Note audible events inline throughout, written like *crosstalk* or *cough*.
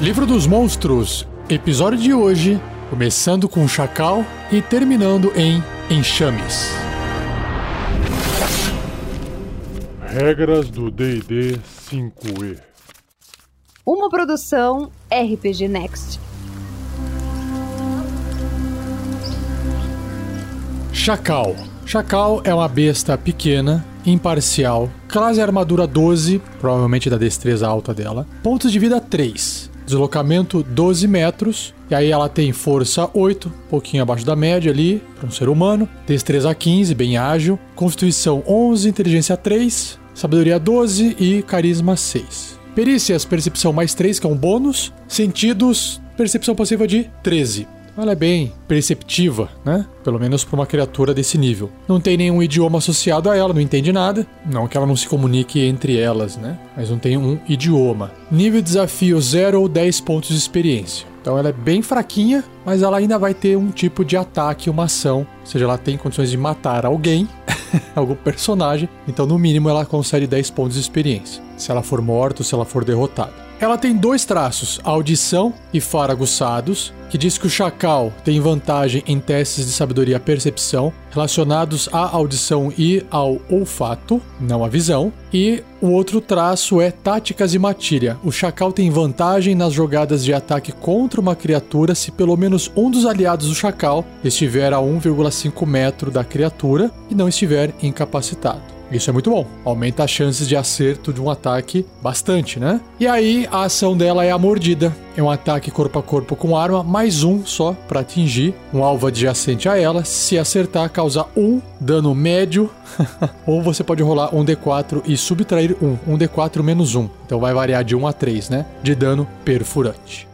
Livro dos Monstros, episódio de hoje, começando com o Chacal e terminando em Enxames. Regras do D&D 5e. Uma produção RPG Next. Chacal. Chacal é uma besta pequena, imparcial, classe armadura 12, provavelmente da destreza alta dela, pontos de vida 3 deslocamento 12 metros, e aí ela tem força 8, um pouquinho abaixo da média ali, para um ser humano, destreza 15, bem ágil, constituição 11, inteligência 3, sabedoria 12 e carisma 6. Perícias, percepção mais 3, que é um bônus, sentidos, percepção passiva de 13 ela é bem perceptiva, né? Pelo menos para uma criatura desse nível. Não tem nenhum idioma associado a ela, não entende nada. Não que ela não se comunique entre elas, né? Mas não tem um idioma. Nível de desafio 0 ou 10 pontos de experiência. Então ela é bem fraquinha, mas ela ainda vai ter um tipo de ataque, uma ação. Ou seja, ela tem condições de matar alguém, *laughs* algum personagem. Então, no mínimo, ela concede 10 pontos de experiência. Se ela for morta ou se ela for derrotada. Ela tem dois traços, audição e faro aguçados, que diz que o chacal tem vantagem em testes de sabedoria percepção relacionados à audição e ao olfato, não à visão. E o outro traço é táticas e matilha. O chacal tem vantagem nas jogadas de ataque contra uma criatura se pelo menos um dos aliados do chacal estiver a 1,5 metro da criatura e não estiver incapacitado. Isso é muito bom. Aumenta as chances de acerto de um ataque bastante, né? E aí a ação dela é a mordida. É um ataque corpo a corpo com arma, mais um só para atingir um alvo adjacente a ela. Se acertar, causa um dano médio. *laughs* Ou você pode rolar um D4 e subtrair um. Um D4 menos um. Então vai variar de 1 a 3, né? De dano perfurante.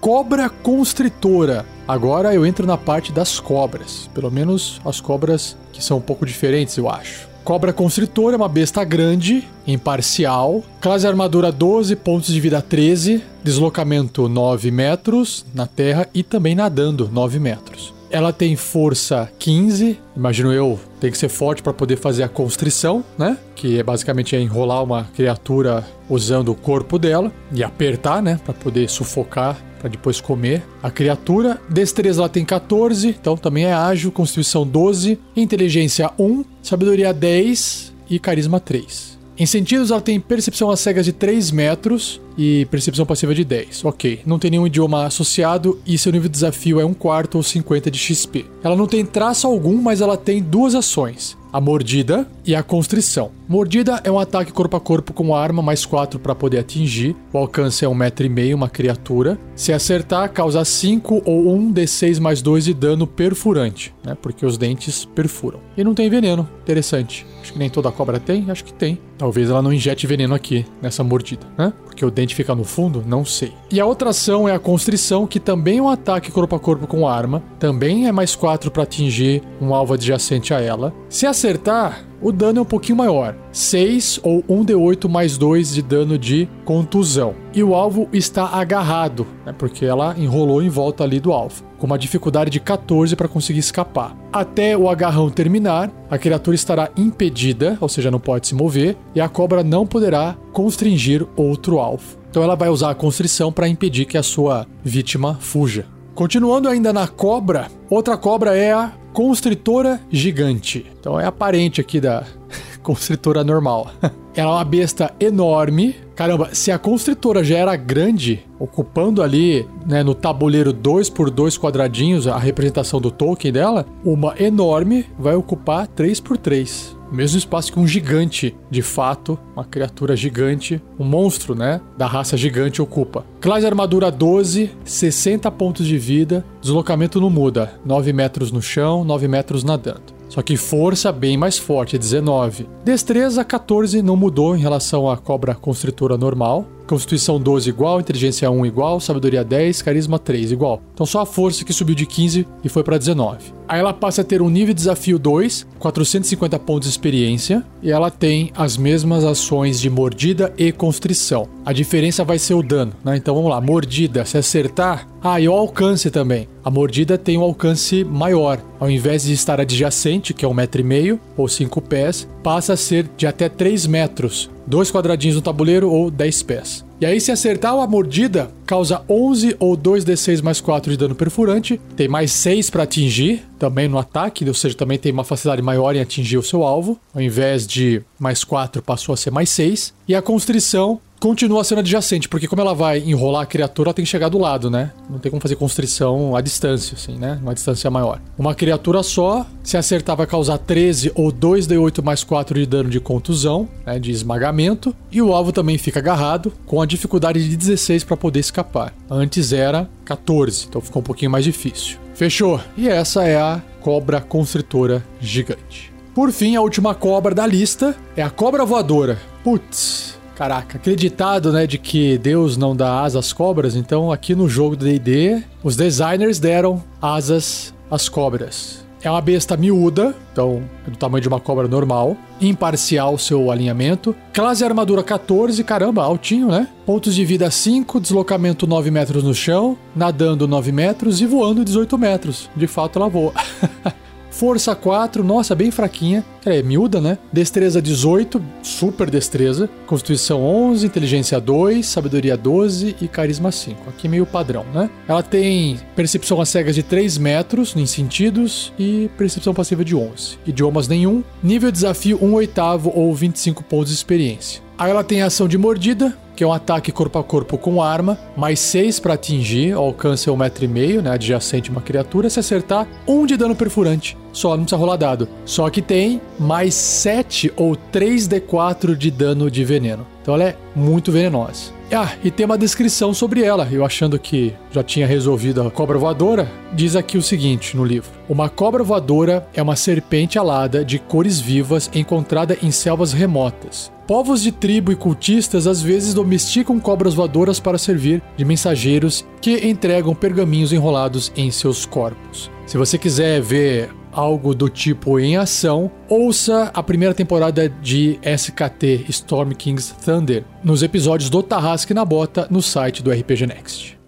Cobra constritora. Agora eu entro na parte das cobras. Pelo menos as cobras que são um pouco diferentes, eu acho. Cobra constritora é uma besta grande, imparcial. Classe armadura 12, pontos de vida 13. Deslocamento 9 metros na terra e também nadando 9 metros. Ela tem força 15, imagino eu, tem que ser forte para poder fazer a constrição, né? Que é basicamente é enrolar uma criatura usando o corpo dela e apertar, né, para poder sufocar para depois comer. A criatura, destreza ela tem 14, então também é ágil, constituição 12, inteligência 1, sabedoria 10 e carisma 3. Em sentidos, ela tem percepção às cegas de 3 metros e percepção passiva de 10. Ok, não tem nenhum idioma associado e seu nível de desafio é 1 quarto ou 50 de XP. Ela não tem traço algum, mas ela tem duas ações a mordida e a constrição. Mordida é um ataque corpo a corpo com arma, mais 4 para poder atingir. O alcance é 1,5m, uma criatura. Se acertar, causa 5 ou 1 D6 mais 2 de dano perfurante, né? Porque os dentes perfuram. E não tem veneno. Interessante. Acho que nem toda cobra tem, acho que tem. Talvez ela não injete veneno aqui, nessa mordida, né? Porque o dente fica no fundo, não sei. E a outra ação é a constrição, que também é um ataque corpo a corpo com arma. Também é mais 4 para atingir um alvo adjacente a ela. Se acertar, o dano é um pouquinho maior. 6 ou 1d8 mais 2 de dano de contusão. E o alvo está agarrado, né, porque ela enrolou em volta ali do alvo, com uma dificuldade de 14 para conseguir escapar. Até o agarrão terminar, a criatura estará impedida, ou seja, não pode se mover, e a cobra não poderá constringir outro alvo. Então ela vai usar a constrição para impedir que a sua vítima fuja. Continuando ainda na cobra, outra cobra é a constritora gigante. Então é aparente aqui da *laughs* constritora normal. *laughs* Ela é uma besta enorme. Caramba, se a constritora já era grande, ocupando ali, né, no tabuleiro 2 por 2 quadradinhos a representação do token dela, uma enorme vai ocupar 3 por 3 mesmo espaço que um gigante, de fato, uma criatura gigante, um monstro, né, da raça gigante ocupa. Classe armadura 12, 60 pontos de vida, deslocamento não muda, 9 metros no chão, 9 metros nadando. Só que força bem mais forte, 19. Destreza 14 não mudou em relação à cobra constritora normal. Constituição 12 igual, inteligência 1 igual, sabedoria 10, carisma 3 igual. Então só a força que subiu de 15 e foi para 19. Aí ela passa a ter um nível de desafio 2, 450 pontos de experiência, e ela tem as mesmas ações de mordida e constrição. A diferença vai ser o dano, né? Então vamos lá, mordida, se acertar, ah, e o alcance também. A mordida tem um alcance maior. Ao invés de estar adjacente, que é um metro e meio ou cinco pés, passa a ser de até 3 metros dois quadradinhos no tabuleiro ou 10 pés. E aí, se acertar a mordida, causa 11 ou 2d6 mais 4 de dano perfurante. Tem mais 6 para atingir, também no ataque, ou seja, também tem uma facilidade maior em atingir o seu alvo. Ao invés de mais 4, passou a ser mais 6. E a constrição continua sendo adjacente, porque como ela vai enrolar a criatura, ela tem que chegar do lado, né? Não tem como fazer constrição à distância, assim, né? Uma distância maior. Uma criatura só, se acertar, vai causar 13 ou 2d8 mais 4 de dano de contusão, né? De esmagamento. E o alvo também fica agarrado, com a dificuldade de 16 para poder escapar. Antes era 14, então ficou um pouquinho mais difícil. Fechou. E essa é a cobra constritora gigante. Por fim, a última cobra da lista é a cobra voadora. Putz, Caraca, acreditado, né, de que Deus não dá asas às cobras, então aqui no jogo do D&D, os designers deram asas às cobras. É uma besta miúda, então do tamanho de uma cobra normal. Imparcial seu alinhamento. Classe armadura 14, caramba, altinho, né? Pontos de vida 5, deslocamento 9 metros no chão, nadando 9 metros e voando 18 metros. De fato, ela voa. *laughs* Força 4, nossa, bem fraquinha. É miúda, né? Destreza 18, super destreza. Constituição 11, inteligência 2, sabedoria 12 e carisma 5. Aqui meio padrão, né? Ela tem percepção às cegas de 3 metros em sentidos e percepção passiva de 11. Idiomas nenhum. Nível desafio 1 oitavo ou 25 pontos de experiência. Aí ela tem ação de mordida, que é um ataque corpo a corpo com arma, mais 6 para atingir, alcance 1,5m, né, adjacente a uma criatura, se acertar, 1 de dano perfurante. Só, não precisa rolar dado. Só que tem mais 7 ou 3d4 de dano de veneno. Então ela é muito venenosa. Ah, e tem uma descrição sobre ela. Eu achando que já tinha resolvido a cobra voadora, diz aqui o seguinte no livro: Uma cobra voadora é uma serpente alada de cores vivas encontrada em selvas remotas. Povos de tribo e cultistas às vezes domesticam cobras voadoras para servir de mensageiros que entregam pergaminhos enrolados em seus corpos. Se você quiser ver algo do tipo em ação, ouça a primeira temporada de SKT Storm King's Thunder nos episódios do Tarrasque na Bota no site do RPG Next.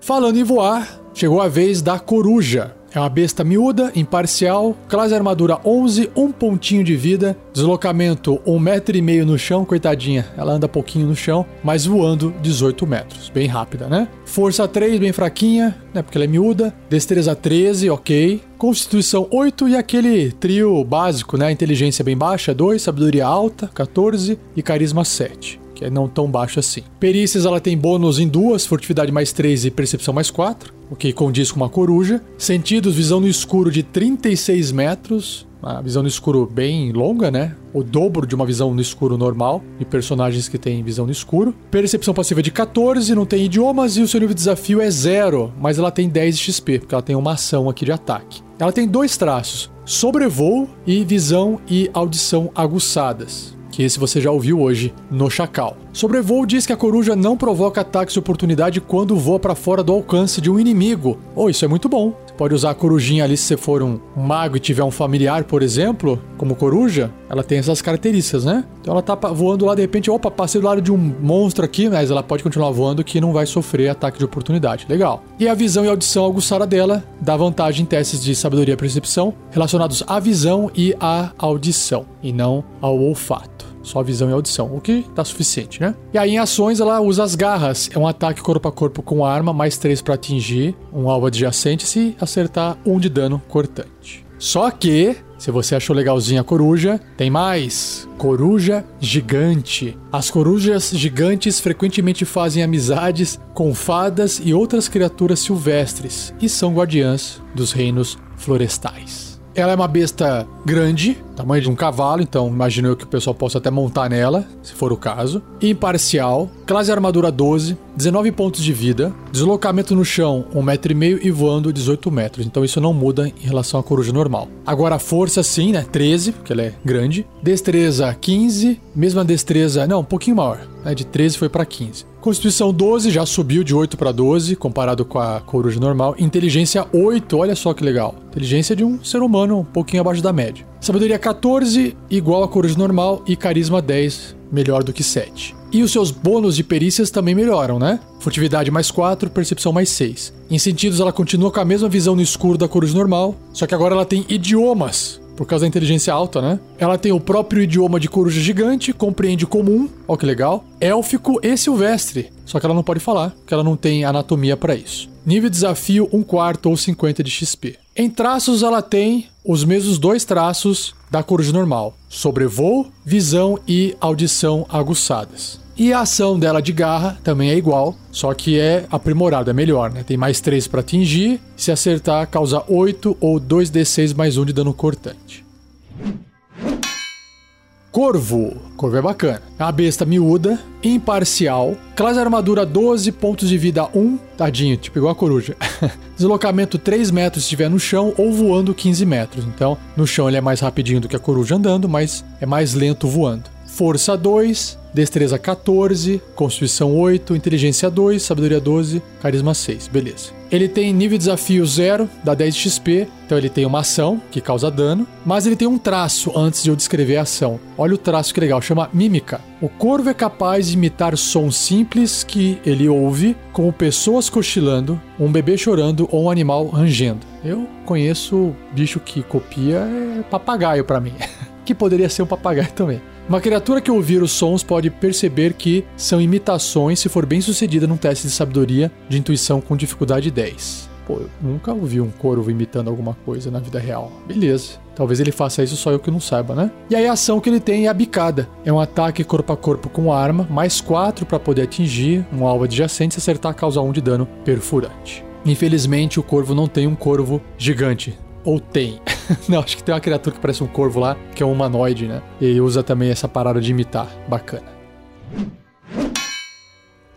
Falando em voar, chegou a vez da coruja. É uma besta miúda, imparcial, classe armadura 11, um pontinho de vida, deslocamento 1,5 metro e meio no chão, coitadinha, ela anda pouquinho no chão, mas voando 18 metros, bem rápida, né? Força 3, bem fraquinha, né, porque ela é miúda, destreza 13, ok, Constituição 8 e aquele trio básico, né? Inteligência bem baixa, 2, sabedoria alta, 14 e carisma 7 que é não tão baixo assim. Perícias ela tem bônus em duas, furtividade mais 3 e percepção mais 4, o que condiz com uma coruja. Sentidos, visão no escuro de 36 metros, uma visão no escuro bem longa, né? O dobro de uma visão no escuro normal, de personagens que têm visão no escuro. Percepção passiva de 14, não tem idiomas e o seu nível de desafio é zero, mas ela tem 10 XP, porque ela tem uma ação aqui de ataque. Ela tem dois traços: sobrevoo e visão e audição aguçadas que esse você já ouviu hoje no Chacal. Sobrevoo diz que a coruja não provoca ataques de oportunidade quando voa para fora do alcance de um inimigo. Oh, isso é muito bom. Você pode usar a corujinha ali se você for um mago e tiver um familiar, por exemplo, como coruja, ela tem essas características, né? Então ela tá voando lá de repente, opa, passei do lado de um monstro aqui, mas ela pode continuar voando que não vai sofrer ataque de oportunidade. Legal. E a visão e audição aguçada dela dá vantagem em testes de sabedoria e percepção relacionados à visão e à audição, e não ao olfato. Só visão e audição, o que tá suficiente, né? E aí em ações ela usa as garras. É um ataque corpo a corpo com arma, mais 3 para atingir um alvo adjacente se acertar um de dano cortante. Só que, se você achou legalzinha a coruja, tem mais. Coruja gigante. As corujas gigantes frequentemente fazem amizades com fadas e outras criaturas silvestres e são guardiãs dos reinos florestais. Ela é uma besta grande, tamanho de um cavalo, então imagino eu que o pessoal possa até montar nela, se for o caso. Imparcial, classe armadura 12, 19 pontos de vida, deslocamento no chão 1,5 metro e meio e voando 18 metros. Então isso não muda em relação à coruja normal. Agora a força sim, né? 13, porque ela é grande. Destreza 15, mesma destreza, não, um pouquinho maior, né? De 13 foi para 15. Constituição 12 já subiu de 8 para 12, comparado com a coruja normal. Inteligência 8, olha só que legal. Inteligência de um ser humano um pouquinho abaixo da média. Sabedoria 14, igual a coruja normal. E carisma 10, melhor do que 7. E os seus bônus de perícias também melhoram, né? Furtividade mais 4, percepção mais 6. Em sentidos, ela continua com a mesma visão no escuro da coruja normal, só que agora ela tem idiomas por causa da inteligência alta, né? Ela tem o próprio idioma de coruja gigante, compreende comum, ó que legal, élfico e silvestre. Só que ela não pode falar, porque ela não tem anatomia para isso. Nível de desafio 1 quarto ou 50 de XP. Em traços, ela tem os mesmos dois traços da coruja normal: sobrevoo, visão e audição aguçadas. E a ação dela de garra também é igual, só que é aprimorada, é melhor, né? Tem mais 3 para atingir, se acertar, causa 8 ou 2d6 mais 1 de dano cortante. Corvo. Corvo é bacana. É uma besta miúda, imparcial. Classe armadura 12, pontos de vida 1. Tadinho, tipo igual a coruja. *laughs* Deslocamento 3 metros se estiver no chão ou voando 15 metros. Então, no chão ele é mais rapidinho do que a coruja andando, mas é mais lento voando. Força 2, Destreza 14, Constituição 8, Inteligência 2, Sabedoria 12, Carisma 6. Beleza. Ele tem nível de desafio 0, dá 10 de XP, então ele tem uma ação que causa dano, mas ele tem um traço antes de eu descrever a ação. Olha o traço que legal, chama Mímica. O corvo é capaz de imitar sons simples que ele ouve, como pessoas cochilando, um bebê chorando ou um animal rangendo. Eu conheço bicho que copia é papagaio para mim, *laughs* que poderia ser um papagaio também. Uma criatura que ouvir os sons pode perceber que são imitações se for bem sucedida num teste de sabedoria de intuição com dificuldade 10. Pô, eu nunca ouvi um corvo imitando alguma coisa na vida real. Beleza. Talvez ele faça isso só eu que não saiba, né? E aí a ação que ele tem é a bicada. É um ataque corpo a corpo com arma, mais 4 para poder atingir um alvo adjacente se acertar causa 1 de dano perfurante. Infelizmente o corvo não tem um corvo gigante. Ou tem. *laughs* Não, acho que tem uma criatura que parece um corvo lá, que é um humanoide, né? E usa também essa parada de imitar. Bacana.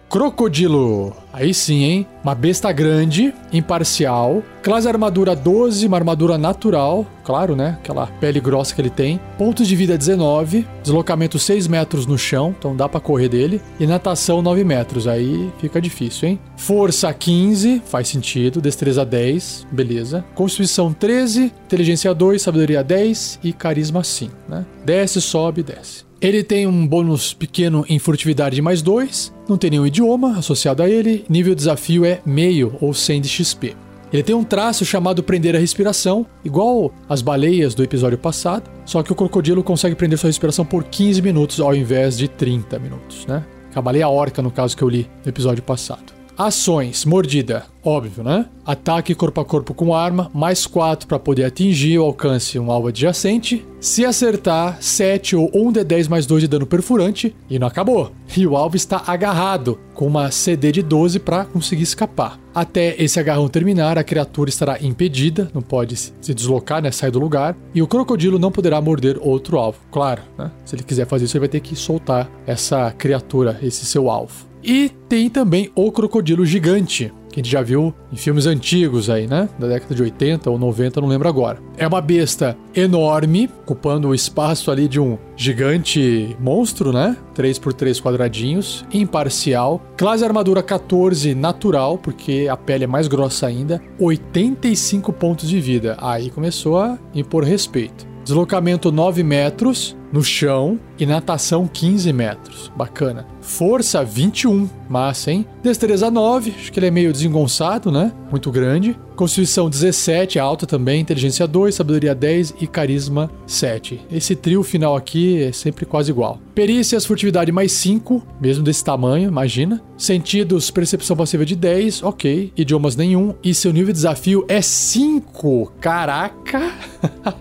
Crocodilo. Aí sim, hein? Uma besta grande, imparcial. Classe armadura 12, uma armadura natural. Claro, né? Aquela pele grossa que ele tem. Pontos de vida 19. Deslocamento 6 metros no chão, então dá para correr dele. E natação 9 metros, aí fica difícil, hein? Força 15, faz sentido. Destreza 10, beleza. Constituição 13, inteligência 2, sabedoria 10 e carisma 5, né? Desce, sobe, desce. Ele tem um bônus pequeno em furtividade de mais 2, não tem nenhum idioma associado a ele, nível de desafio é meio ou 100 de XP. Ele tem um traço chamado prender a respiração, igual as baleias do episódio passado, só que o crocodilo consegue prender sua respiração por 15 minutos ao invés de 30 minutos, né? A baleia orca, no caso que eu li no episódio passado. Ações: mordida, óbvio, né? Ataque corpo a corpo com arma, mais 4 para poder atingir o alcance um alvo adjacente. Se acertar, 7 ou 1 de 10 mais 2 de dano perfurante e não acabou. E o alvo está agarrado, com uma CD de 12 para conseguir escapar. Até esse agarrão terminar, a criatura estará impedida, não pode se deslocar, né, sair do lugar, e o crocodilo não poderá morder outro alvo. Claro, né? Se ele quiser fazer isso, ele vai ter que soltar essa criatura, esse seu alvo. E tem também o crocodilo gigante, que a gente já viu em filmes antigos aí, né? Da década de 80 ou 90, não lembro agora. É uma besta enorme, ocupando o espaço ali de um gigante monstro, né? 3 por 3 quadradinhos, imparcial. Classe armadura 14 natural, porque a pele é mais grossa ainda. 85 pontos de vida. Aí começou a impor respeito. Deslocamento 9 metros no chão e natação 15 metros. Bacana. Força 21, massa, hein? Destreza 9, acho que ele é meio desengonçado, né? Muito grande. Constituição 17, alta também. Inteligência 2, sabedoria 10 e carisma 7. Esse trio final aqui é sempre quase igual. Perícias, furtividade mais 5, mesmo desse tamanho, imagina. Sentidos, percepção passiva de 10, ok. Idiomas nenhum. E seu nível de desafio é 5. Caraca!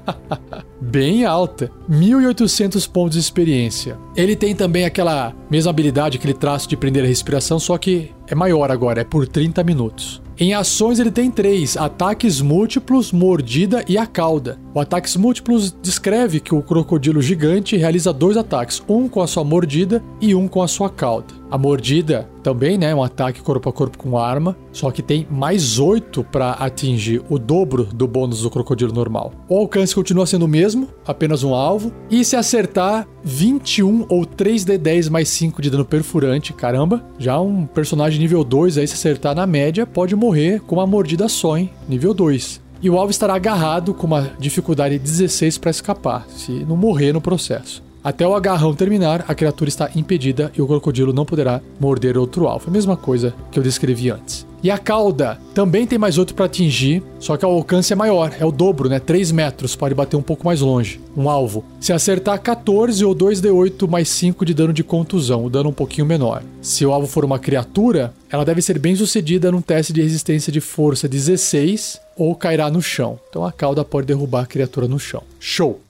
*laughs* Bem alta. 1800 pontos de experiência. Ele tem também aquela mesma habilidade, aquele traço de prender a respiração, só que é maior agora, é por 30 minutos. Em ações ele tem três: ataques múltiplos, mordida e a cauda. O ataques múltiplos descreve que o crocodilo gigante realiza dois ataques, um com a sua mordida e um com a sua cauda. A mordida também, né, um ataque corpo a corpo com arma, só que tem mais 8 para atingir o dobro do bônus do crocodilo normal. O alcance continua sendo o mesmo, apenas um alvo, e se acertar 21 ou 3d10 mais 5 de dano perfurante, caramba, já um personagem nível 2 aí se acertar na média pode morrer com uma mordida só, hein, nível 2 e o alvo estará agarrado com uma dificuldade 16 para escapar, se não morrer no processo. Até o agarrão terminar, a criatura está impedida e o crocodilo não poderá morder outro alvo. A mesma coisa que eu descrevi antes. E a cauda também tem mais outro para atingir, só que o alcance é maior, é o dobro, né? 3 metros, pode bater um pouco mais longe. Um alvo. Se acertar 14 ou 2d8 mais 5 de dano de contusão, o dano um pouquinho menor. Se o alvo for uma criatura, ela deve ser bem sucedida num teste de resistência de força 16 ou cairá no chão. Então a cauda pode derrubar a criatura no chão. Show!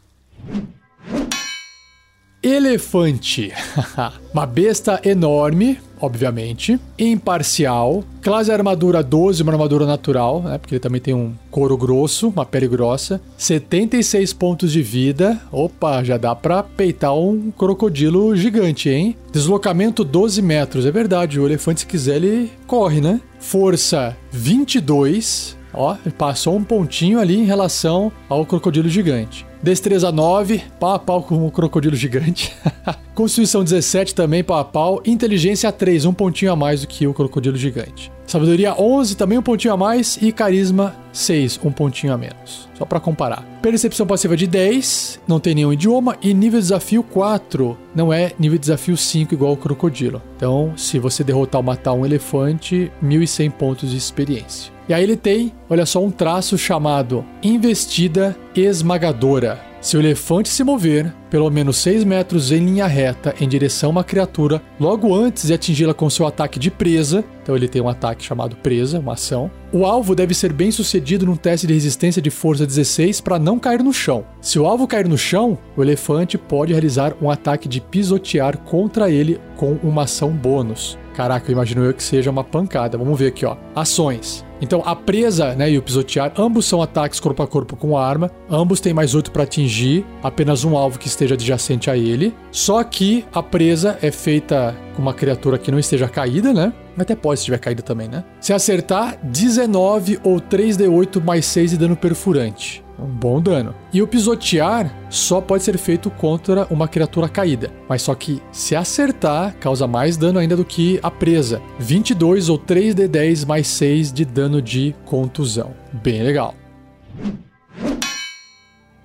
Elefante. *laughs* uma besta enorme, obviamente. Imparcial. Classe armadura 12, uma armadura natural, né? Porque ele também tem um couro grosso, uma pele grossa. 76 pontos de vida. Opa, já dá pra peitar um crocodilo gigante, hein? Deslocamento 12 metros. É verdade, o elefante, se quiser, ele corre, né? Força 22. Ó, passou um pontinho ali em relação ao crocodilo gigante. Destreza 9, pau a pau com o crocodilo gigante. *laughs* Constituição 17 também, pau a pau. Inteligência 3, um pontinho a mais do que o crocodilo gigante. Sabedoria 11, também um pontinho a mais. E Carisma 6, um pontinho a menos. Só para comparar. Percepção passiva de 10, não tem nenhum idioma. E nível de desafio 4, não é nível de desafio 5 igual o crocodilo. Então, se você derrotar ou matar um elefante, 1100 pontos de experiência. E aí ele tem, olha só, um traço chamado Investida Esmagadora. Se o elefante se mover pelo menos 6 metros em linha reta em direção a uma criatura, logo antes de atingi-la com seu ataque de presa, então ele tem um ataque chamado presa, uma ação, o alvo deve ser bem sucedido num teste de resistência de força 16 para não cair no chão. Se o alvo cair no chão, o elefante pode realizar um ataque de pisotear contra ele com uma ação bônus. Caraca, imagino eu que seja uma pancada. Vamos ver aqui, ó. Ações. Então, a presa né, e o pisotear, ambos são ataques corpo a corpo com arma. Ambos têm mais 8 para atingir, apenas um alvo que esteja adjacente a ele. Só que a presa é feita com uma criatura que não esteja caída, né? Até pode se estiver caída também, né? Se acertar, 19 ou 3d8 mais 6 de dano perfurante. Um bom dano. E o pisotear só pode ser feito contra uma criatura caída. Mas só que se acertar, causa mais dano ainda do que a presa. 22 ou 3d10 mais 6 de dano de contusão. Bem legal.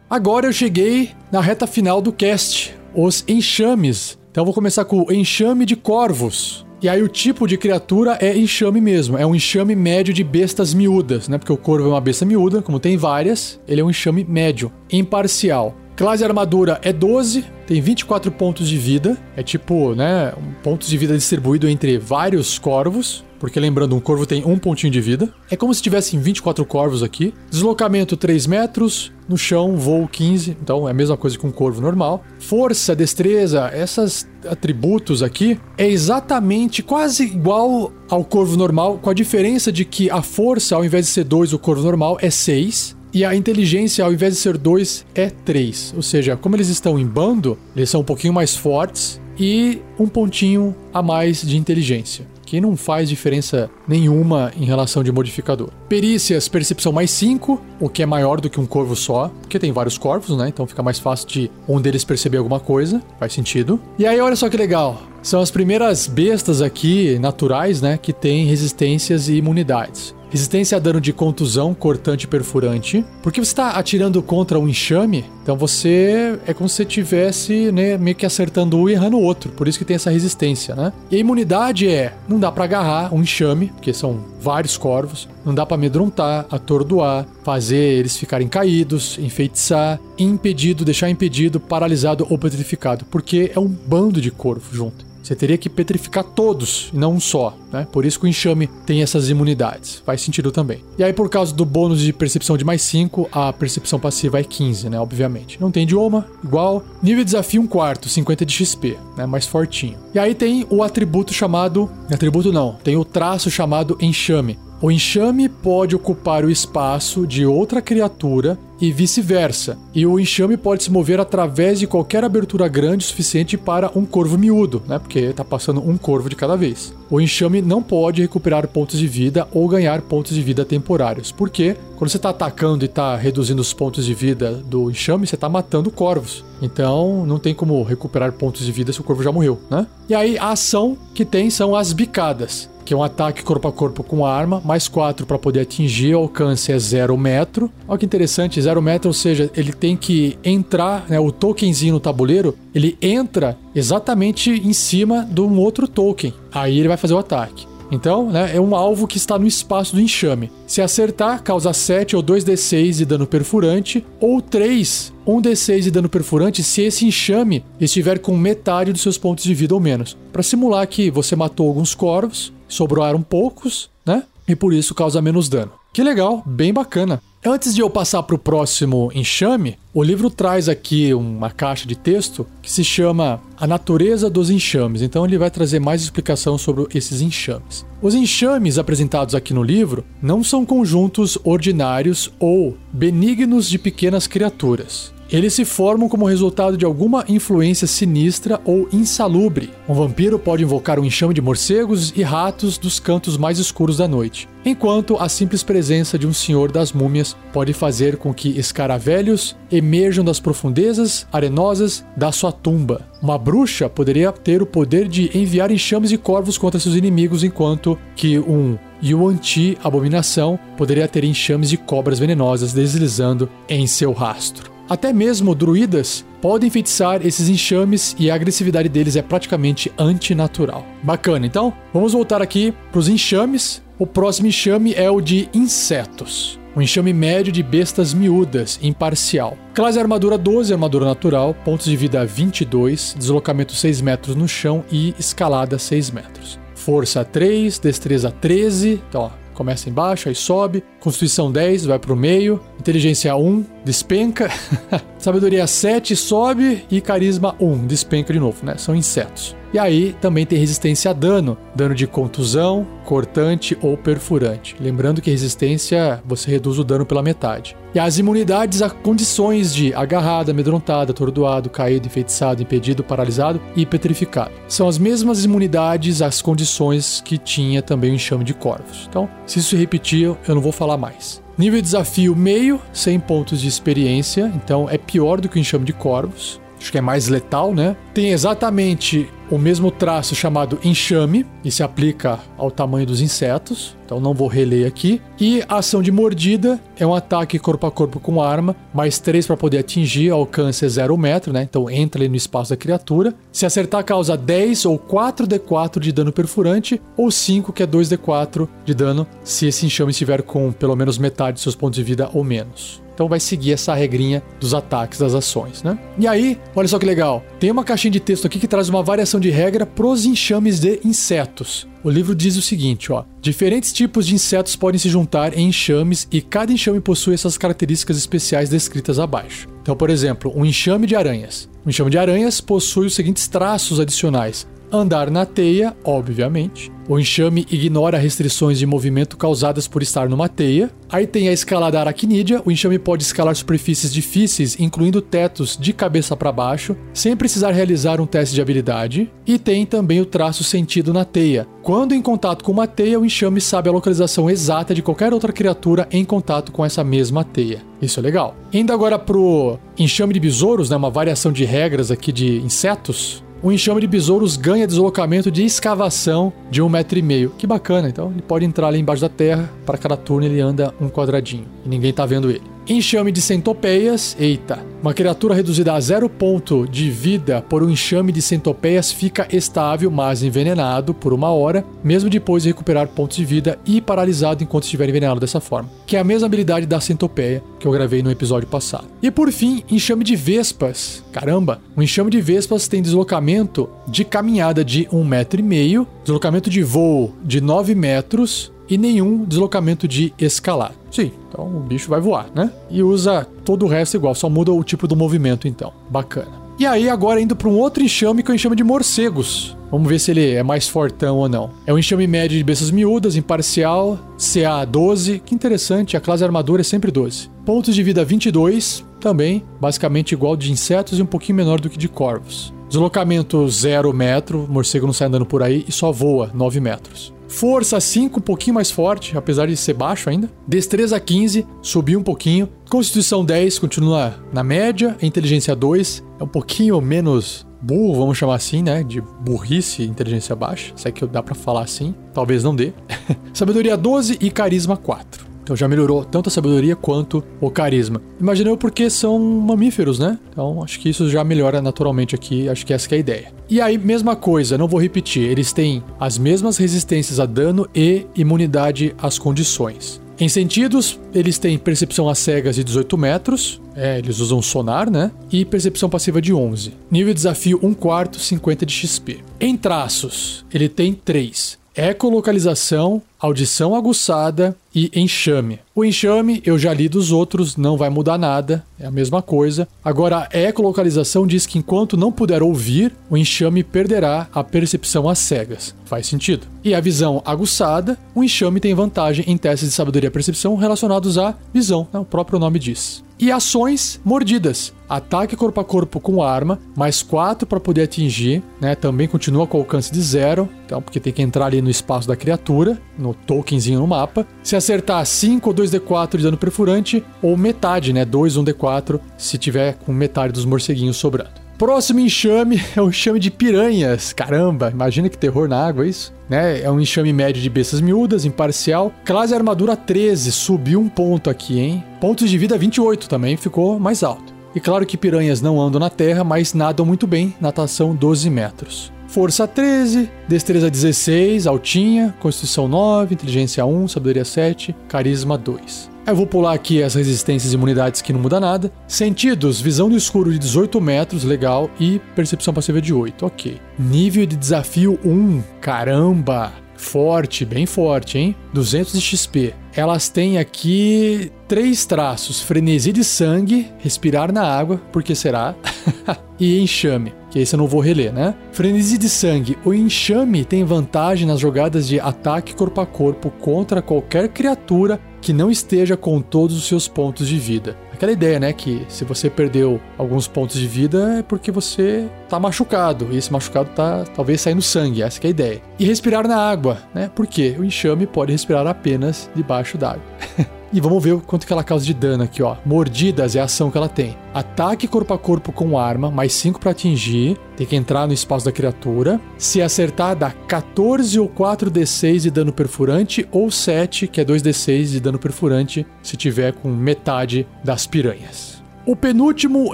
Agora eu cheguei na reta final do cast, os enxames. Então eu vou começar com o enxame de corvos. E aí o tipo de criatura é enxame mesmo, é um enxame médio de bestas miúdas, né? Porque o corvo é uma besta miúda, como tem várias, ele é um enxame médio, imparcial. Classe armadura é 12, tem 24 pontos de vida, é tipo, né, pontos de vida distribuído entre vários corvos, porque lembrando, um corvo tem um pontinho de vida. É como se tivessem 24 corvos aqui. Deslocamento 3 metros, no chão, voo 15, então é a mesma coisa que um corvo normal. Força, destreza, esses atributos aqui é exatamente quase igual ao corvo normal, com a diferença de que a força, ao invés de ser 2, o corvo normal é 6. E a inteligência, ao invés de ser 2, é 3. Ou seja, como eles estão em bando, eles são um pouquinho mais fortes e um pontinho a mais de inteligência que não faz diferença nenhuma em relação de modificador. Perícias, percepção mais 5, o que é maior do que um corvo só, porque tem vários corvos, né? Então fica mais fácil de um deles perceber alguma coisa, faz sentido. E aí, olha só que legal. São as primeiras bestas aqui naturais, né, que têm resistências e imunidades. Resistência a dano de contusão, cortante e perfurante. Porque você está atirando contra um enxame, então você é como se você estivesse né, meio que acertando um e errando o outro. Por isso que tem essa resistência, né? E a imunidade é: não dá para agarrar um enxame, porque são vários corvos. Não dá para amedrontar, atordoar, fazer eles ficarem caídos, enfeitiçar, impedido, deixar impedido, paralisado ou petrificado. Porque é um bando de corvo junto. Você teria que petrificar todos, e não um só, né? Por isso que o enxame tem essas imunidades. Faz sentido também. E aí, por causa do bônus de percepção de mais 5, a percepção passiva é 15, né? Obviamente. Não tem idioma, igual. Nível de desafio 1 quarto, 50 de XP, né? Mais fortinho. E aí tem o atributo chamado. Atributo não, tem o traço chamado enxame. O enxame pode ocupar o espaço de outra criatura e vice-versa. E o enxame pode se mover através de qualquer abertura grande suficiente para um corvo miúdo, né? Porque está passando um corvo de cada vez. O enxame não pode recuperar pontos de vida ou ganhar pontos de vida temporários. Porque quando você está atacando e está reduzindo os pontos de vida do enxame, você está matando corvos. Então não tem como recuperar pontos de vida se o corvo já morreu, né? E aí a ação que tem são as bicadas que é um ataque corpo a corpo com arma, mais 4 para poder atingir, o alcance é 0 metro. Olha que interessante, 0 metro, ou seja, ele tem que entrar, né, o tokenzinho no tabuleiro, ele entra exatamente em cima de um outro token. Aí ele vai fazer o ataque. Então, né, é um alvo que está no espaço do enxame. Se acertar, causa 7 ou 2d6 de dano perfurante, ou 3, 1d6 de dano perfurante se esse enxame estiver com metade dos seus pontos de vida ou menos. Para simular que você matou alguns corvos, sobraram poucos, né? E por isso causa menos dano. Que legal, bem bacana. Antes de eu passar para o próximo enxame, o livro traz aqui uma caixa de texto que se chama A Natureza dos Enxames. Então ele vai trazer mais explicação sobre esses enxames. Os enxames apresentados aqui no livro não são conjuntos ordinários ou benignos de pequenas criaturas. Eles se formam como resultado de alguma influência sinistra ou insalubre. Um vampiro pode invocar um enxame de morcegos e ratos dos cantos mais escuros da noite, enquanto a simples presença de um senhor das múmias pode fazer com que escaravelhos emerjam das profundezas arenosas da sua tumba. Uma bruxa poderia ter o poder de enviar enxames de corvos contra seus inimigos, enquanto que um Yuan-Ti, abominação, poderia ter enxames de cobras venenosas deslizando em seu rastro. Até mesmo druidas podem feitiçar esses enxames e a agressividade deles é praticamente antinatural. Bacana, então vamos voltar aqui para os enxames. O próximo enxame é o de insetos. Um enxame médio de bestas miúdas, imparcial. Classe armadura 12, armadura natural, pontos de vida 22, deslocamento 6 metros no chão e escalada 6 metros. Força 3, destreza 13, então ó, começa embaixo, aí sobe. Constituição 10, vai pro meio. Inteligência 1, despenca. *laughs* Sabedoria 7, sobe. E carisma 1, despenca de novo, né? São insetos. E aí também tem resistência a dano, dano de contusão, cortante ou perfurante. Lembrando que resistência você reduz o dano pela metade. E as imunidades a condições de agarrado, amedrontado, atordoado, caído, enfeitiçado, impedido, paralisado e petrificado. São as mesmas imunidades às condições que tinha também o enxame de corvos. Então, se isso repetir, eu não vou falar mais. Nível de desafio meio, 100 pontos de experiência, então é pior do que o enxame de corvos acho que é mais letal, né? Tem exatamente o mesmo traço chamado enxame, e se aplica ao tamanho dos insetos, então não vou reler aqui. E a ação de mordida é um ataque corpo a corpo com arma, mais 3 para poder atingir, alcance é 0 metro, né? Então entra ali no espaço da criatura. Se acertar, causa 10 ou 4d4 de dano perfurante, ou 5, que é 2d4 de dano, se esse enxame estiver com pelo menos metade de seus pontos de vida ou menos. Então vai seguir essa regrinha dos ataques, das ações, né? E aí, olha só que legal. Tem uma caixinha de texto aqui que traz uma variação de regra pros enxames de insetos. O livro diz o seguinte, ó: Diferentes tipos de insetos podem se juntar em enxames e cada enxame possui essas características especiais descritas abaixo. Então, por exemplo, um enxame de aranhas. Um enxame de aranhas possui os seguintes traços adicionais: andar na teia, obviamente. O enxame ignora restrições de movimento causadas por estar numa teia. Aí tem a escalada aracnídea. O enxame pode escalar superfícies difíceis, incluindo tetos de cabeça para baixo, sem precisar realizar um teste de habilidade. E tem também o traço sentido na teia. Quando em contato com uma teia, o enxame sabe a localização exata de qualquer outra criatura em contato com essa mesma teia. Isso é legal. Indo agora pro enxame de besouros, né, uma variação de regras aqui de insetos o enxame de besouros ganha deslocamento de escavação de um metro e meio. Que bacana, então ele pode entrar ali embaixo da terra, para cada turno ele anda um quadradinho e ninguém tá vendo ele. Enxame de centopeias. Eita. Uma criatura reduzida a zero ponto de vida por um enxame de centopeias fica estável, mas envenenado por uma hora, mesmo depois de recuperar pontos de vida e paralisado enquanto estiver envenenado dessa forma. Que é a mesma habilidade da centopeia que eu gravei no episódio passado. E por fim, enxame de vespas. Caramba, um enxame de vespas tem deslocamento de caminhada de um metro e meio, deslocamento de voo de 9 metros e nenhum deslocamento de escalar. Sim, então o bicho vai voar, né? E usa todo o resto igual, só muda o tipo do movimento então. Bacana. E aí, agora indo para um outro enxame que é o enxame de morcegos. Vamos ver se ele é mais fortão ou não. É um enxame médio de bestas miúdas, imparcial, CA 12. Que interessante, a classe armadura é sempre 12. Pontos de vida 22, também, basicamente igual de insetos e um pouquinho menor do que de corvos. Deslocamento 0 metro, morcego não sai andando por aí e só voa 9 metros. Força 5, um pouquinho mais forte, apesar de ser baixo ainda. Destreza 15, subiu um pouquinho. Constituição 10, continua na média. Inteligência 2, é um pouquinho menos burro, vamos chamar assim, né? De burrice inteligência baixa. Se é que dá para falar assim. Talvez não dê. *laughs* Sabedoria 12 e carisma 4. Então já melhorou tanto a sabedoria quanto o carisma. Imaginei porque são mamíferos, né? Então acho que isso já melhora naturalmente aqui, acho que essa que é a ideia. E aí, mesma coisa, não vou repetir, eles têm as mesmas resistências a dano e imunidade às condições. Em sentidos, eles têm percepção a cegas de 18 metros, é, eles usam sonar, né? E percepção passiva de 11. Nível de desafio 1 quarto, 50 de XP. Em traços, ele tem 3. Ecolocalização, audição aguçada e enxame. O enxame eu já li dos outros, não vai mudar nada, é a mesma coisa. Agora, a ecolocalização diz que enquanto não puder ouvir, o enxame perderá a percepção às cegas. Faz sentido. E a visão aguçada, o enxame tem vantagem em testes de sabedoria e percepção relacionados à visão, né? o próprio nome diz. E ações mordidas. Ataque corpo a corpo com arma, mais 4 para poder atingir, né? Também continua com alcance de zero, então porque tem que entrar ali no espaço da criatura, no tokenzinho no mapa. Se acertar 5 ou 2d4 de dano perfurante, ou metade, né? 2 1d4, se tiver com metade dos morceguinhos sobrando. Próximo enxame é o enxame de piranhas. Caramba, imagina que terror na água isso. Né? É um enxame médio de bestas miúdas, imparcial. Classe armadura 13, subiu um ponto aqui, hein? Pontos de vida 28 também, ficou mais alto. E claro que piranhas não andam na terra, mas nadam muito bem, natação 12 metros. Força 13, destreza 16, altinha, constituição 9, inteligência 1, sabedoria 7, carisma 2. Eu vou pular aqui as resistências e imunidades que não muda nada. Sentidos, visão no escuro de 18 metros, legal. E percepção passiva de 8, ok. Nível de desafio 1, caramba! Forte, bem forte, hein? 200 de XP. Elas têm aqui três traços: frenesi de sangue, respirar na água, porque será? *laughs* e enxame, que esse eu não vou reler, né? Frenesi de sangue. O enxame tem vantagem nas jogadas de ataque corpo a corpo contra qualquer criatura que não esteja com todos os seus pontos de vida. Aquela ideia, né, que se você perdeu alguns pontos de vida é porque você tá machucado, e esse machucado tá talvez saindo sangue, essa é a ideia. E respirar na água, né? Porque o enxame pode respirar apenas debaixo d'água. *laughs* E vamos ver quanto que ela causa de dano aqui, ó. Mordidas é a ação que ela tem. Ataque corpo a corpo com arma, mais 5 para atingir. Tem que entrar no espaço da criatura. Se acertar, dá 14 ou 4d6 de dano perfurante, ou 7, que é 2d6 de dano perfurante, se tiver com metade das piranhas. O penúltimo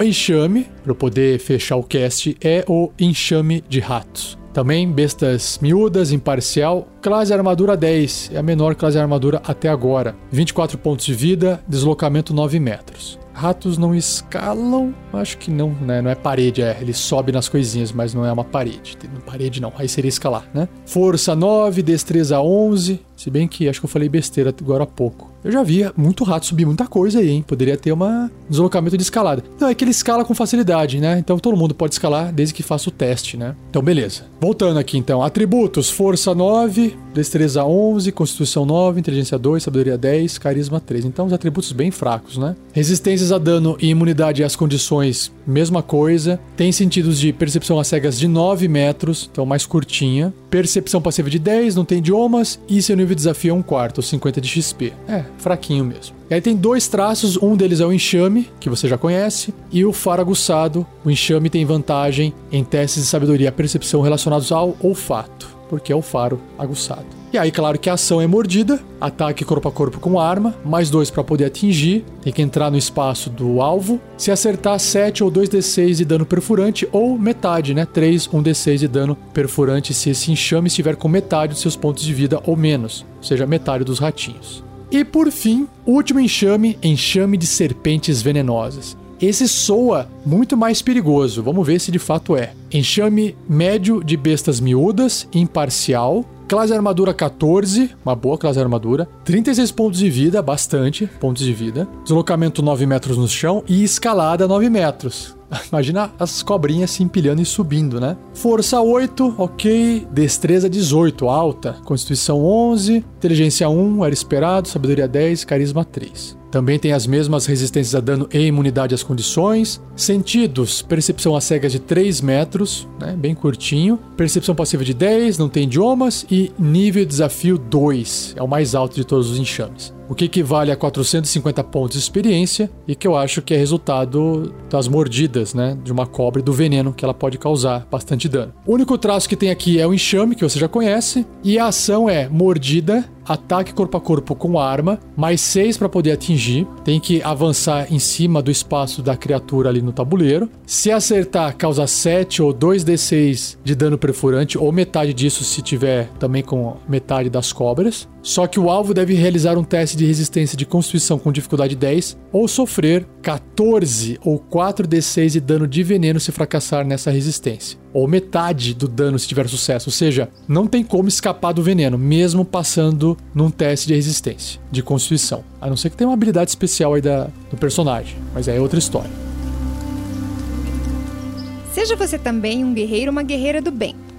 enxame, para poder fechar o cast, é o enxame de ratos. Também bestas miúdas, imparcial. Classe armadura 10, é a menor classe armadura até agora. 24 pontos de vida, deslocamento 9 metros. Ratos não escalam? Acho que não, né? Não é parede, é. Ele sobe nas coisinhas, mas não é uma parede. Parede não, aí seria escalar, né? Força 9, destreza 11. Se bem que acho que eu falei besteira agora há pouco. Eu já via muito rato subir muita coisa aí, hein? Poderia ter um deslocamento de escalada. Não, é que ele escala com facilidade, né? Então todo mundo pode escalar desde que faça o teste, né? Então, beleza. Voltando aqui, então. Atributos: Força 9, Destreza 11, Constituição 9, Inteligência 2, Sabedoria 10, Carisma 3. Então, os atributos bem fracos, né? Resistências a dano e imunidade às condições, mesma coisa. Tem sentidos de percepção a cegas de 9 metros, então mais curtinha. Percepção passiva de 10, não tem idiomas. E seu nível de desafio é um quarto, 50 de XP. É, fraquinho mesmo. E aí tem dois traços, um deles é o enxame, que você já conhece, e o faro aguçado. O enxame tem vantagem em testes de sabedoria e percepção relacionados ao olfato, porque é o faro aguçado. E aí, claro que a ação é mordida, ataque corpo a corpo com arma, mais dois para poder atingir, tem que entrar no espaço do alvo. Se acertar 7 ou 2d6 de dano perfurante, ou metade, né? 3, 1d6 de dano perfurante se esse enxame estiver com metade dos seus pontos de vida ou menos, ou seja, metade dos ratinhos. E por fim, último enxame, enxame de serpentes venenosas. Esse soa muito mais perigoso, vamos ver se de fato é. Enxame médio de bestas miúdas, imparcial, Classe armadura 14, uma boa classe armadura. 36 pontos de vida, bastante pontos de vida. Deslocamento 9 metros no chão e escalada 9 metros. *laughs* Imagina as cobrinhas se empilhando e subindo, né? Força 8, ok. Destreza 18, alta. Constituição 11. Inteligência 1, era esperado. Sabedoria 10, carisma 3. Também tem as mesmas resistências a dano e imunidade às condições. Sentidos, percepção a cegas de 3 metros, né, bem curtinho. Percepção passiva de 10, não tem idiomas. E nível de desafio 2, é o mais alto de todos os enxames. o que equivale a 450 pontos de experiência e que eu acho que é resultado das mordidas, né, de uma cobra e do veneno que ela pode causar bastante dano. O único traço que tem aqui é o enxame, que você já conhece, e a ação é mordida ataque corpo a corpo com arma, mais 6 para poder atingir. Tem que avançar em cima do espaço da criatura ali no tabuleiro. Se acertar, causa 7 ou 2d6 de dano perfurante, ou metade disso se tiver também com metade das cobras. Só que o alvo deve realizar um teste de resistência de constituição com dificuldade 10 ou sofrer 14 ou 4d6 de dano de veneno se fracassar nessa resistência. Ou metade do dano se tiver sucesso. Ou seja, não tem como escapar do veneno, mesmo passando num teste de resistência, de constituição. A não ser que tenha uma habilidade especial aí da, do personagem. Mas aí é outra história. Seja você também um guerreiro ou uma guerreira do bem.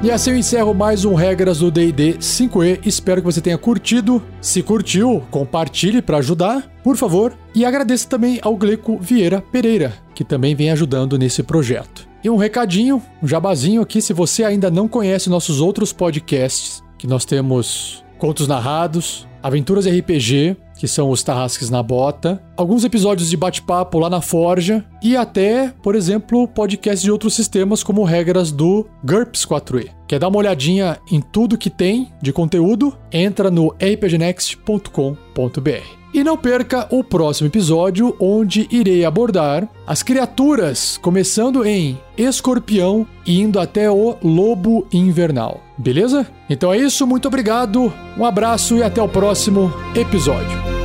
E assim eu encerro mais um Regras do D&D 5e. Espero que você tenha curtido. Se curtiu, compartilhe para ajudar, por favor. E agradeço também ao Gleco Vieira Pereira, que também vem ajudando nesse projeto. E um recadinho, um jabazinho aqui, se você ainda não conhece nossos outros podcasts, que nós temos Contos Narrados, Aventuras RPG, que são os Tarrasques na Bota, alguns episódios de bate-papo lá na Forja e até, por exemplo, podcasts de outros sistemas como regras do GURPS 4e. Quer dar uma olhadinha em tudo que tem de conteúdo? Entra no rpgnext.com.br. E não perca o próximo episódio, onde irei abordar as criaturas, começando em Escorpião e indo até o Lobo Invernal. Beleza? Então é isso, muito obrigado, um abraço e até o próximo episódio.